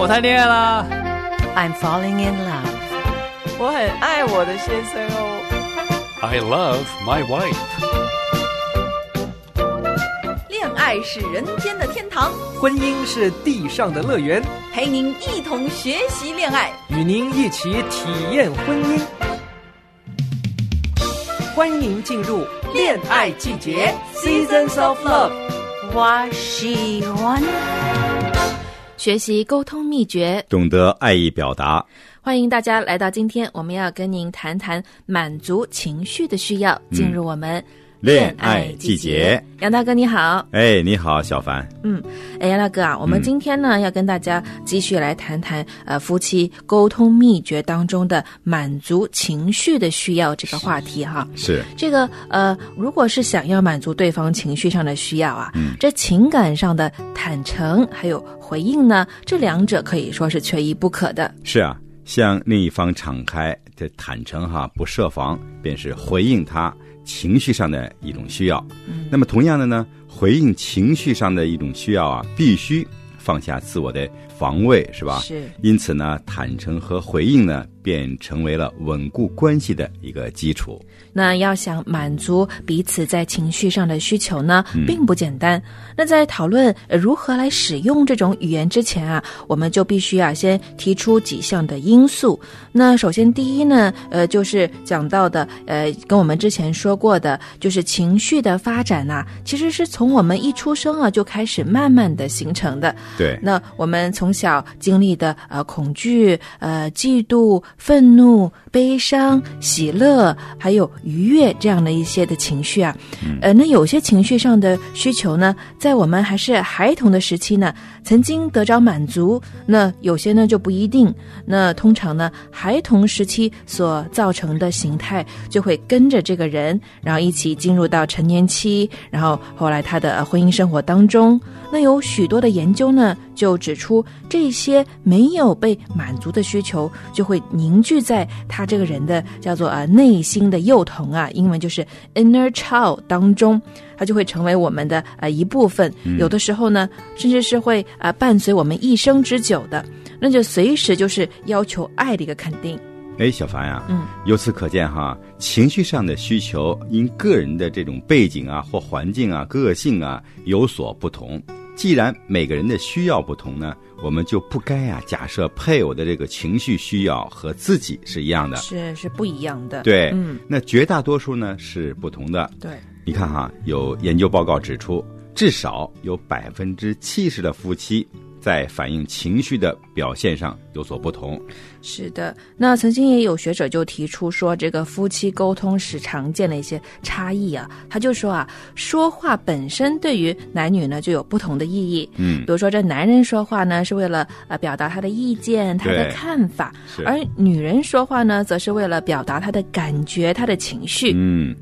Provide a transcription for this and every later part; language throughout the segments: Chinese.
我谈恋爱啦。I'm falling in love. 我很爱我的先生哦。I love my wife. 恋爱是人间的天堂，婚姻是地上的乐园，陪您一同学习恋爱。与您一起体验婚姻。欢迎您进入恋爱季节 （Seasons of Love）。我喜欢。学习沟通秘诀，懂得爱意表达。欢迎大家来到今天，我们要跟您谈谈满足情绪的需要，进入我们恋爱季节。杨大哥你好，哎，你好，小凡。嗯，哎，杨大哥啊，我们今天呢、要跟大家继续来谈谈呃夫妻沟通秘诀当中的满足情绪的需要这个话题哈。是，这个呃，如果是想要满足对方情绪上的需要啊，这情感上的坦诚还有回应呢，这两者可以说是缺一不可的。是啊，向另一方敞开这坦诚哈，不设防，便是回应他情绪上的一种需要。那么同样的呢，回应情绪上的一种需要啊，必须放下自我的防卫，是吧？是。因此呢，坦诚和回应呢，便成为了稳固关系的一个基础。那要想满足彼此在情绪上的需求呢，并不简单。那在讨论呃如何来使用这种语言之前啊，我们就必须啊先提出几项的因素。那首先第一呢，呃，就是讲到的，呃，跟我们之前说过的，就是情绪的发展呐、其实是从我们一出生啊就开始慢慢的形成的。对，那我们从小经历的呃恐惧、呃嫉妒、愤怒、悲伤、喜乐，还有愉悦这样的一些的情绪啊，呃，那有些情绪上的需求呢，在我们还是孩童的时期呢，曾经得着满足，那有些呢就不一定。那通常呢，孩童时期所造成的形态就会跟着这个人，然后一起进入到成年期，然后后来他的呃婚姻生活当中。那有许多的研究呢，就指出这些没有被满足的需求，就会凝聚在他这个人的叫做啊内心的幼童啊，英文就是 inner child 当中，它就会成为我们的呃一部分。有的时候呢，甚至是会啊伴随我们一生之久的，那就随时就是要求爱的一个肯定。哎，小凡呀、嗯，由此可见哈，情绪上的需求因个人的这种背景啊或环境啊、个性啊有所不同。既然每个人的需要不同呢，我们就不该啊假设配偶的这个情绪需要和自己是一样的。是是不一样的。对，嗯，那绝大多数呢是不同的。对，你看哈，有研究报告指出，至少有百分之七十的夫妻在反映情绪的表现上有所不同。是的，那曾经也有学者就提出说，这个夫妻沟通时常见的一些差异啊，他就说啊，说话本身对于男女呢就有不同的意义。嗯比如说这男人说话呢是为了呃表达他的意见、他的看法，而女人说话呢则是为了表达她的感觉、她的情绪。嗯，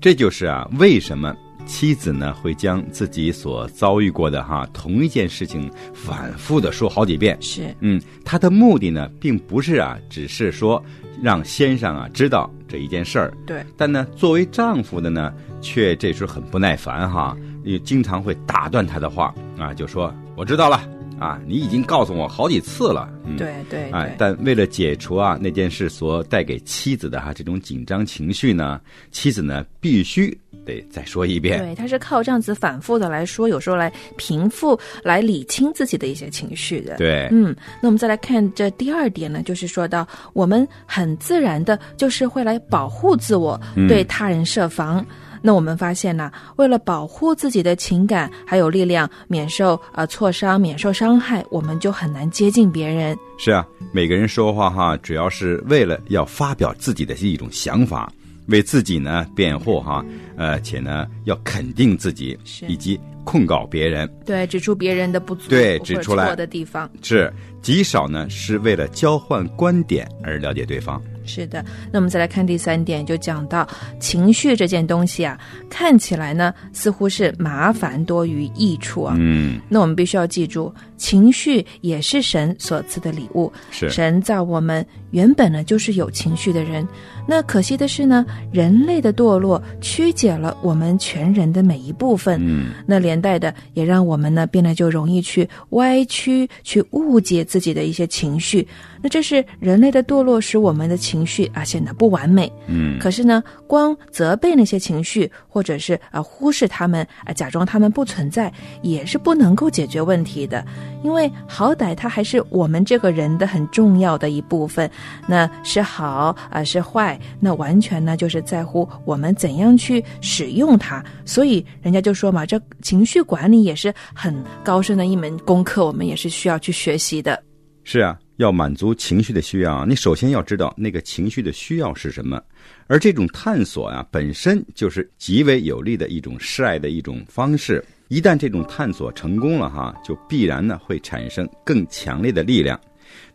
这就是啊，为什么妻子呢会将自己所遭遇过的哈同一件事情反复的说好几遍。是。嗯，他的目的呢，并不是啊，只是说让先生啊知道这一件事儿，对，但呢，作为丈夫的呢，却这时候很不耐烦哈，也经常会打断他的话啊，就说我知道了啊，你已经告诉我好几次了，嗯，对对哎对，，但为了解除啊那件事所带给妻子的哈这种紧张情绪呢，妻子呢必须得再说一遍。对，他是靠这样子反复的来说，有时候来平复、来理清自己的一些情绪的。对，嗯，那我们再来看这第二点呢，就是说到我们很自然的，就是会来保护自我，嗯对他人设防。那我们发现呢，为了保护自己的情感还有力量，免受呃挫伤、免受伤害，我们就很难接近别人。是啊，每个人说话哈，主要是为了要发表自己的一种想法，为自己呢辩护哈，呃，且呢要肯定自己，以及控告别人，对，指出别人的不足，对指出来错的地方。是极少呢是为了交换观点而了解对方。是的，那我们再来看第三点，就讲到情绪这件东西啊，看起来呢似乎是麻烦多于益处啊。嗯，那我们必须要记住，情绪也是神所赐的礼物。是神造我们原本呢就是有情绪的人，那可惜的是呢，人类的堕落曲解了我们全人的每一部分。嗯，那连带的也让我们呢变得就容易去歪曲、去误解自己的一些情绪。那这是人类的堕落，使我们的情绪啊显得不完美。嗯，可是呢，光责备那些情绪，或者是啊忽视他们啊，假装他们不存在，也是不能够解决问题的。因为好歹它还是我们这个人的很重要的一部分。那是好啊，是坏，那完全呢就是在乎我们怎样去使用它。所以人家就说嘛，这情绪管理也是很高深的一门功课，我们也是需要去学习的。是啊，要满足情绪的需要，你首先要知道那个情绪的需要是什么，而这种探索啊，本身就是极为有利的一种示爱的一种方式。一旦这种探索成功了哈，就必然呢会产生更强烈的力量。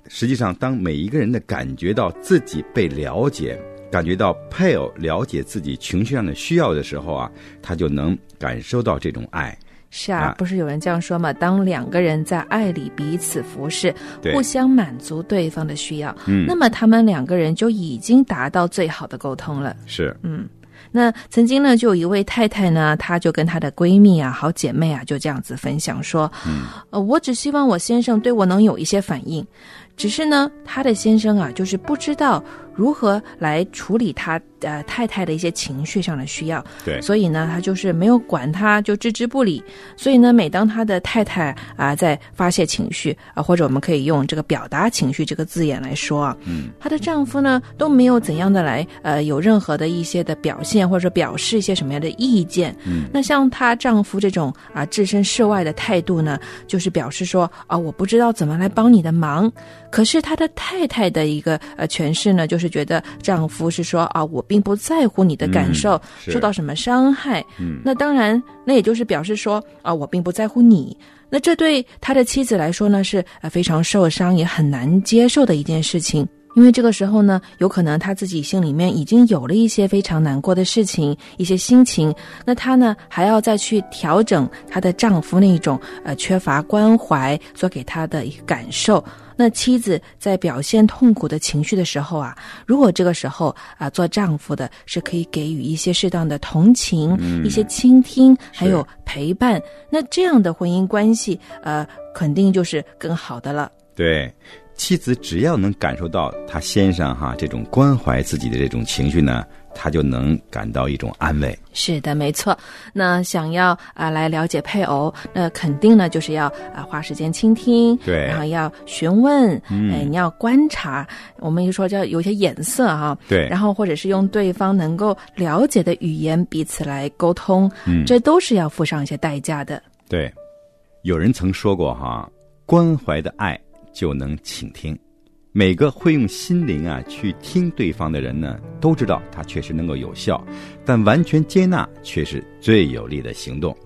实际上，当每一个人的感觉到自己被了解，感觉到配偶了解自己情绪上的需要的时候啊，他就能感受到这种爱。是啊，啊不是有人这样说吗？当两个人在爱里彼此服侍，对互相满足对方的需要，嗯那么他们两个人就已经达到最好的沟通了。是，那曾经呢，就有一位太太呢，她就跟她的闺蜜啊、好姐妹啊，就这样子分享说：“嗯呃，我只希望我先生对我能有一些反应，只是呢，她的先生啊，就是不知道如何来处理他呃太太的一些情绪上的需要，对，所以呢，他就是没有管他，就置之不理。所以呢，每当他的太太啊、在发泄情绪啊、或者我们可以用这个表达情绪这个字眼来说啊，嗯，她的丈夫呢都没有怎样的来呃有任何的一些的表现，或者表示一些什么样的意见。嗯，那像她丈夫这种啊、置身事外的态度呢，就是表示说啊、我不知道怎么来帮你的忙。可是她的太太的一个呃诠释呢，就是觉得丈夫是说啊，我并不在乎你的感受，是受到什么伤害。嗯，那当然，那也就是表示说啊，我并不在乎你。那这对他的妻子来说呢，是呃非常受伤，也很难接受的一件事情。因为这个时候呢，有可能她自己心里面已经有了一些非常难过的事情，一些心情。那她呢，还要再去调整她的丈夫那种呃缺乏关怀所给她的一个感受。那妻子在表现痛苦的情绪的时候啊，如果这个时候啊，做丈夫的是可以给予一些适当的同情、一些倾听，还有陪伴，那这样的婚姻关系，呃，肯定就是更好的了。对，妻子只要能感受到她先生哈这种关怀自己的这种情绪呢，她就能感到一种安慰。是的，没错。那想要啊、来了解配偶，那肯定呢就是要啊、花时间倾听，对然后要询问，嗯哎，你要观察。我们就说叫有些眼色哈，对然后或者是用对方能够了解的语言彼此来沟通，嗯这都是要付上一些代价的。对，有人曾说过哈，关怀的爱就能倾听。每个会用心灵啊去听对方的人呢，都知道他确实能够有效，但完全接纳却是最有力的行动。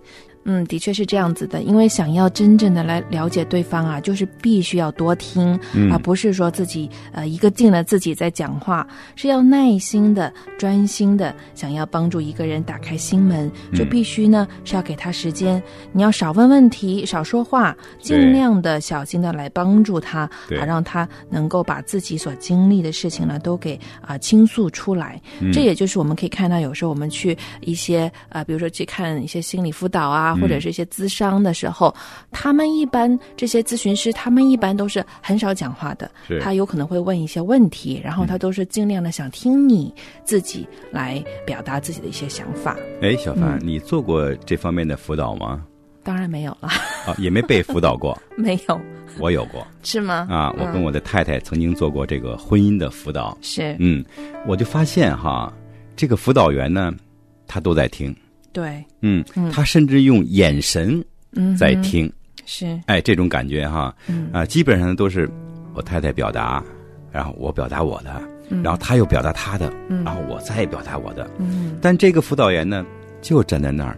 嗯，的确是这样子的，因为想要真正的来了解对方啊，就是必须要多听，嗯。而不是说自己呃一个劲的自己在讲话，是要耐心的、专心的，想要帮助一个人打开心门，就嗯必须呢是要给他时间，你要少问问题，少说话，尽量的小心的来帮助他，对。啊，让他能够把自己所经历的事情呢都给啊、倾诉出来。嗯。这也就是我们可以看到，有时候我们去一些呃，比如说去看一些心理辅导啊，或者是一些咨商的时候，他们一般这些咨询师，他们一般都是很少讲话的，他有可能会问一些问题，然后他都是尽量的想听你自己来表达自己的一些想法。哎，小凡，嗯你做过这方面的辅导吗？当然没有了，啊，也没被辅导过，没有，我有过 是吗？啊。我跟我的太太曾经做过这个婚姻的辅导，是嗯，我就发现哈，这个辅导员呢，他都在听，对，嗯嗯，他甚至用眼神嗯，在听，是，哎，这种感觉哈，嗯。啊，基本上都是我太太表达，然后我表达我的，嗯。然后他又表达他的，嗯。然后我再表达我的。嗯，但这个辅导员呢，就站在那儿，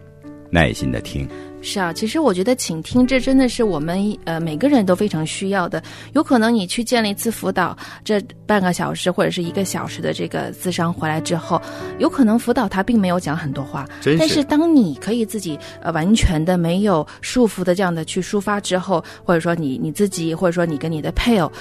耐心的听，是啊，其实我觉得倾听这真的是我们呃每个人都非常需要的。有可能你去见了一次辅导，这半个小时或者是一个小时的这个咨商回来之后，有可能辅导他并没有讲很多话，是但是当你可以自己呃完全的没有束缚的这样的去抒发之后，或者说你你自己，或者说你跟你的配偶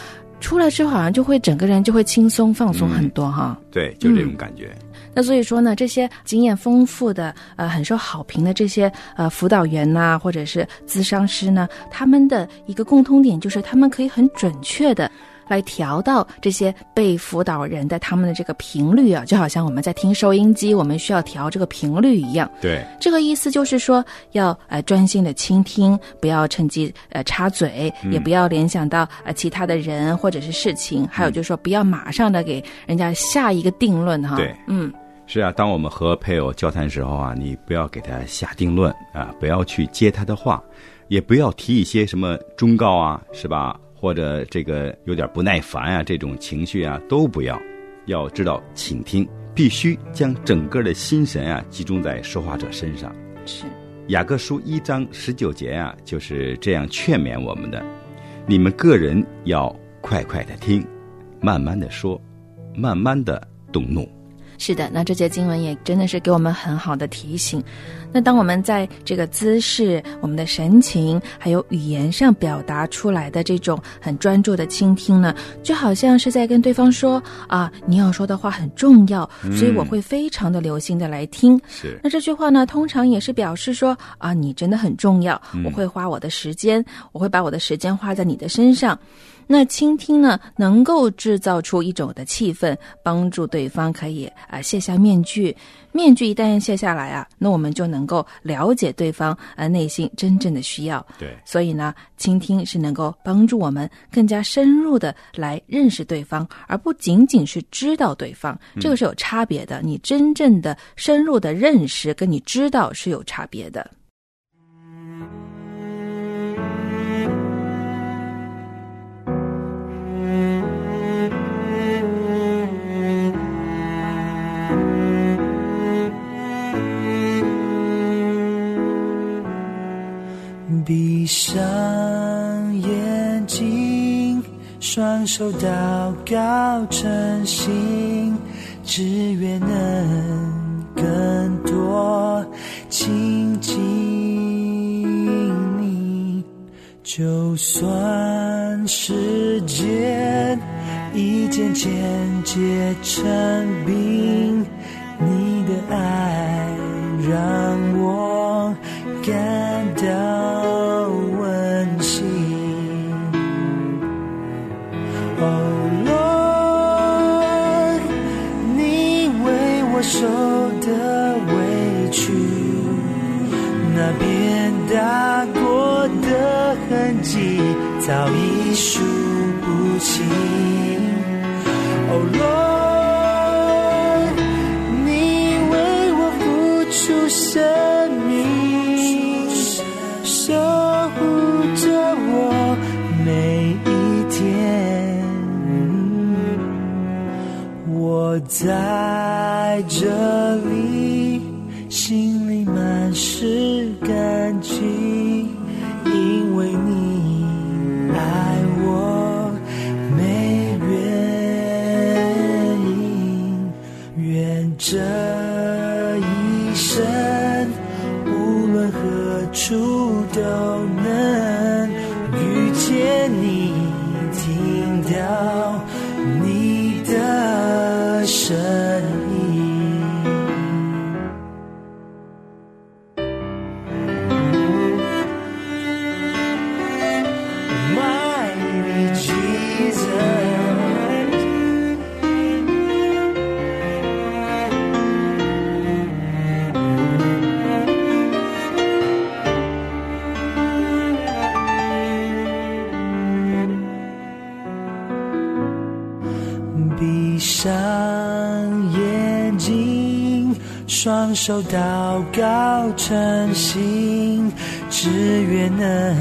出来之后，好像就会整个人就会轻松放松很多哈。对，就这种感觉。那所以说呢，这些经验丰富的、呃很受好评的这些呃辅导员呐、或者是咨商师呢，他们的一个共通点就是他们可以很准确的。来调到这些被辅导人的他们的这个频率啊，就好像我们在听收音机，我们需要调这个频率一样。对，这个意思就是说，要呃专心的倾听，不要趁机呃插嘴，也不要联想到呃其他的人或者是事情，还有就是说，不要马上的给人家下一个定论哈。对嗯，是啊，当我们和配偶交谈时候啊，你不要给他下定论啊，不要去接他的话，也不要提一些什么忠告啊，是吧？或者这个有点不耐烦啊，这种情绪啊都不要。要知道倾听，必须将整个的心神啊集中在说话者身上。是。雅各书一章十九节啊，就是这样劝勉我们的：你们个人要快快的听，慢慢的说，慢慢的动怒。是的，那这节经文也真的是给我们很好的提醒。那当我们在这个姿势、我们的神情，还有语言上表达出来的这种很专注的倾听呢，就好像是在跟对方说啊，你要说的话很重要，所以我会非常的留心的来听。是那这句话呢，通常也是表示说啊，你真的很重要，我会花我的时间，我会把我的时间花在你的身上。那倾听呢，能够制造出一种的气氛，帮助对方可以啊、卸下面具。面具一旦卸下来啊，那我们就能够了解对方啊内心真正的需要。对，所以呢，倾听是能够帮助我们更加深入的来认识对方，而不仅仅是知道对方。这个是有差别的。你真正的深入的认识，跟你知道是有差别的。闭上眼睛，双手祷告诚心，只愿能更多亲近你。就算时间一渐渐结成冰，你的爱让早已数不清。哦，Lord，你为我付出生命，守护着我每一天。我在受祷告诚心，只愿能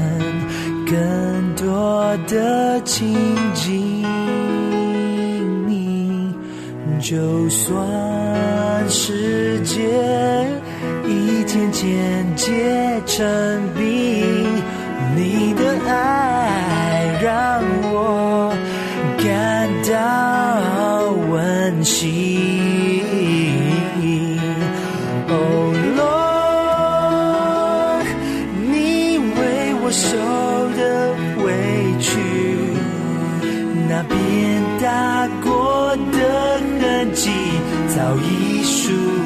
更多的亲近你。就算世界已渐渐渐结成冰，到艺术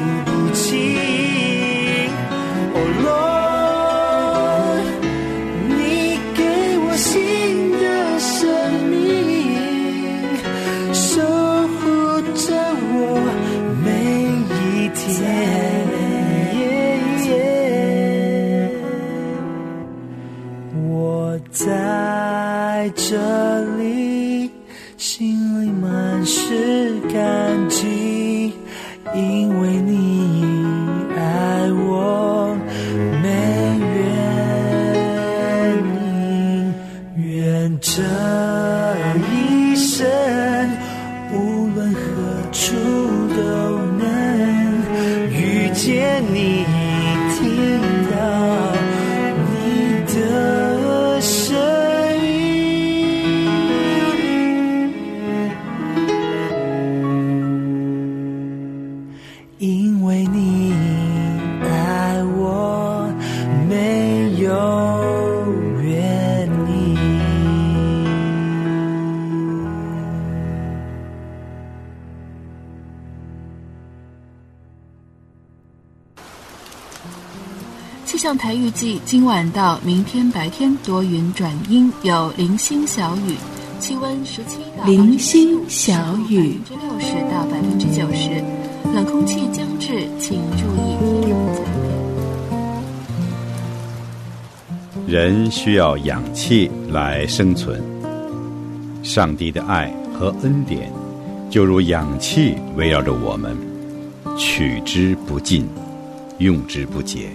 台预计今晚到明天白天多云转阴，有零星小雨，气温十七到零星小雨百分之六十到百分之九十，冷空气将至，请注意披风采棉。人需要氧气来生存。上帝的爱和恩典，就如氧气围绕着我们，取之不尽，用之不竭。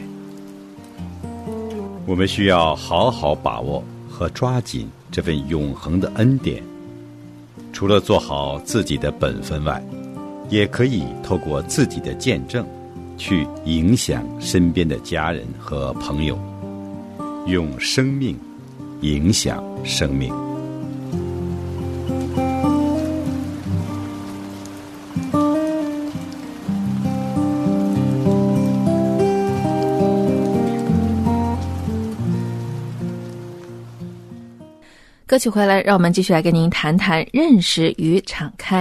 我们需要好好把握和抓紧这份永恒的恩典。除了做好自己的本分外，也可以透过自己的见证，去影响身边的家人和朋友。用生命影响生命。歌曲回来，让我们继续来跟您谈谈认识与敞开。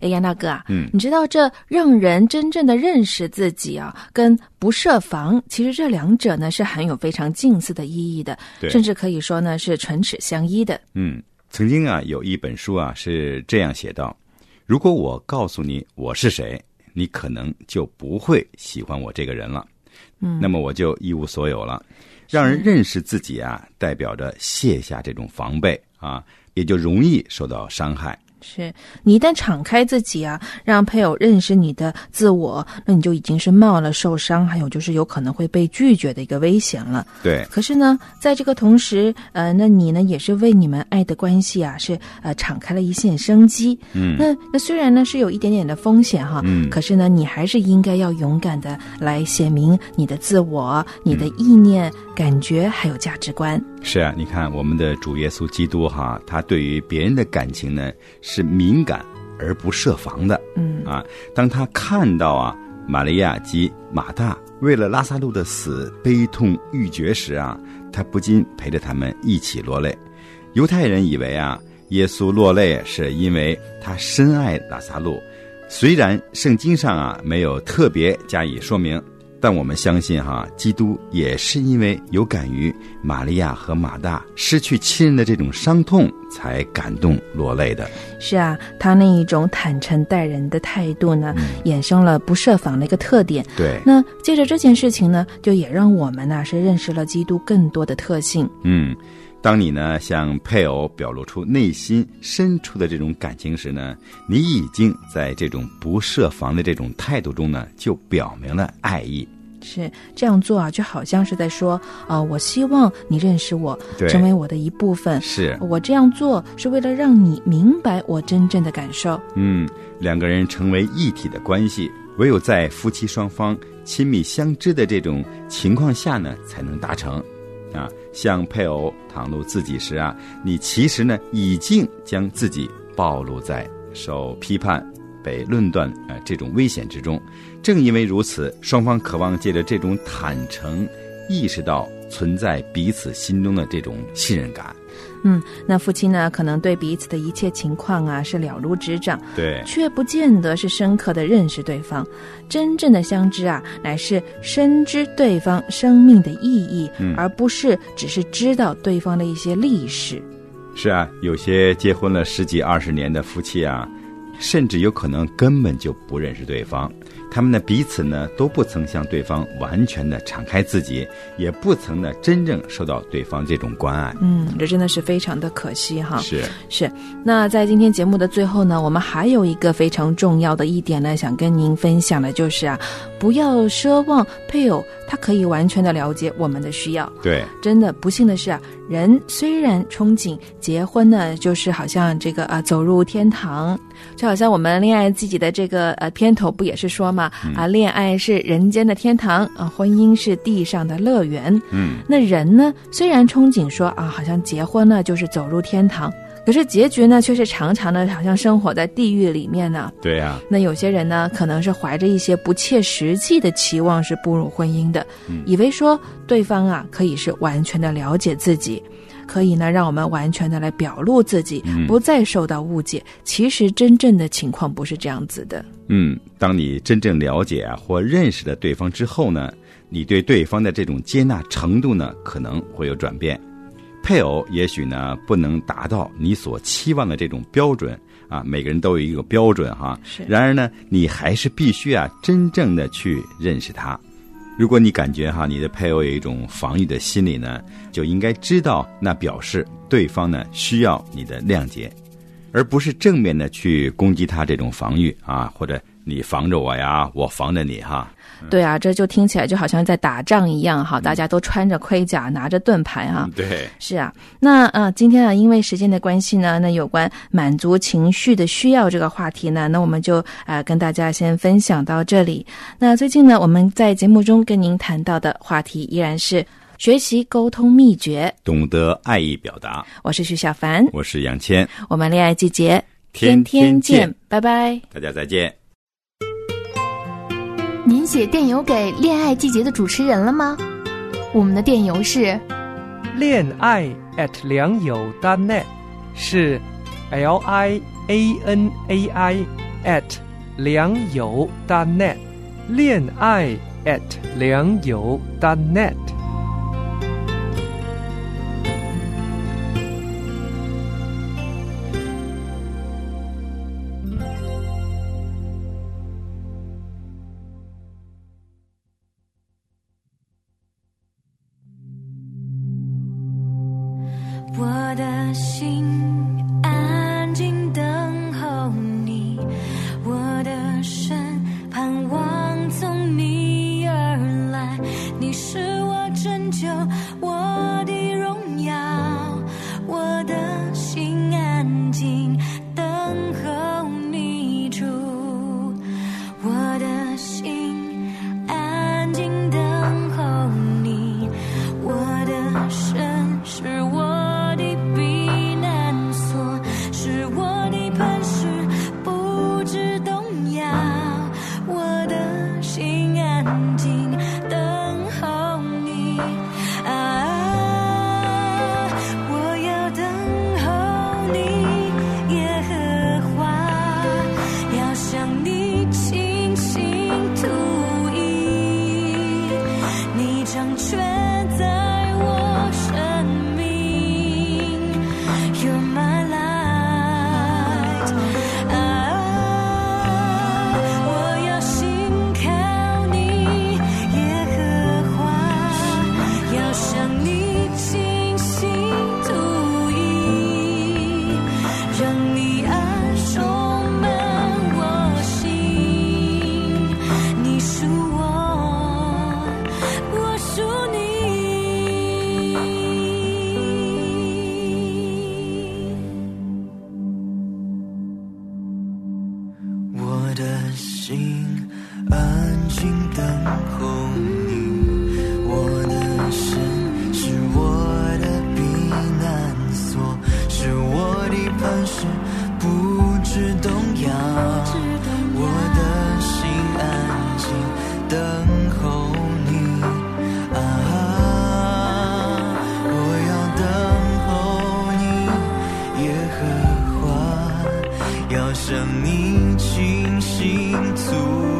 哎，杨大哥啊，嗯你知道这让人真正的认识自己啊，跟不设防，其实这两者呢是含有非常近似的意义的，对甚至可以说呢是唇齿相依的。嗯，曾经啊有一本书啊是这样写道：如果我告诉你我是谁，你可能就不会喜欢我这个人了。嗯，那么我就一无所有了。让人认识自己啊，代表着卸下这种防备啊，也就容易受到伤害。是你一旦敞开自己啊，让配偶认识你的自我，那你就已经是冒了受伤，还有就是有可能会被拒绝的一个危险了。对，可是呢，在这个同时，呃，那你呢也是为你们爱的关系啊，是呃敞开了一线生机。嗯，那那虽然呢是有一点点的风险哈，嗯可是呢，你还是应该要勇敢的来写明你的自我、你的意念、感觉还有价值观。是啊，你看我们的主耶稣基督哈，他对于别人的感情呢是敏感而不设防的。嗯啊，当他看到啊玛利亚及马大为了拉萨路的死悲痛欲绝时啊，他不禁陪着他们一起落泪。犹太人以为啊，耶稣落泪是因为他深爱拉萨路，虽然圣经上啊没有特别加以说明。但我们相信哈，基督也是因为有感于玛利亚和马大失去亲人的这种伤痛，才感动落泪的。是啊，他那一种坦诚待人的态度呢，衍生了不设防的一个特点。对，那借着这件事情呢，就也让我们呢是认识了基督更多的特性。嗯，当你呢向配偶表露出内心深处的这种感情时呢，你已经在这种不设防的这种态度中呢，就表明了爱意。是这样做啊，就好像是在说，啊、我希望你认识我，成为我的一部分。是，我这样做是为了让你明白我真正的感受。嗯，两个人成为一体的关系，唯有在夫妻双方亲密相知的这种情况下呢，才能达成。啊，向配偶袒露自己时啊，你其实呢已经将自己暴露在受批判、被论断呃这种危险之中。正因为如此，双方渴望借着这种坦诚，意识到存在彼此心中的这种信任感。嗯，那夫妻呢，可能对彼此的一切情况啊是了如指掌，对，却不见得是深刻的认识对方。真正的相知啊，乃是深知对方生命的意义，嗯而不是只是知道对方的一些历史。是啊，有些结婚了十几二十年的夫妻啊，甚至有可能根本就不认识对方。他们呢彼此呢都不曾向对方完全的敞开自己，也不曾呢真正受到对方这种关爱。嗯，这真的是非常的可惜哈。是，是，那在今天节目的最后呢，我们还有一个非常重要的一点呢，想跟您分享的就是啊，不要奢望配偶他可以完全的了解我们的需要。对，真的不幸的是啊，人虽然憧憬结婚呢，就是好像这个啊走入天堂，就好像我们恋爱自己的这个呃片头不也是说嘛、啊，恋爱是人间的天堂啊，婚姻是地上的乐园。嗯，那人呢，虽然憧憬说啊，好像结婚呢就是走入天堂，可是结局呢却是常常的好像生活在地狱里面呢。对呀、那有些人呢，可能是怀着一些不切实际的期望是步入婚姻的，以为说对方啊可以是完全的了解自己，可以呢让我们完全的来表露自己，不再受到误解。其实真正的情况不是这样子的。嗯，当你真正了解啊或认识了对方之后呢，你对对方的这种接纳程度呢可能会有转变。配偶也许呢不能达到你所期望的这种标准啊，每个人都有一个标准哈。是然而呢，你还是必须啊真正的去认识他。如果你感觉哈你的配偶有一种防御的心理呢，就应该知道那表示对方呢需要你的谅解。而不是正面的去攻击他这种防御啊，或者你防着我呀，我防着你哈。对啊，这就听起来就好像在打仗一样哈，大家都穿着盔甲，拿着盾牌哈。对，是啊，那呃，今天啊，因为时间的关系呢，那有关满足情绪的需要这个话题呢，那我们就呃跟大家先分享到这里。那最近呢，我们在节目中跟您谈到的话题依然是学习沟通秘诀。懂得爱意表达。我是徐小凡，我是杨谦，我们恋爱季节天天见见，拜拜。大家再见。写电邮给恋爱季节的主持人了吗？我们的电邮是恋爱 at 良友 .net 是 L I A N A I at 良友 .net 恋爱 at 良友 .net。我要向你倾心吐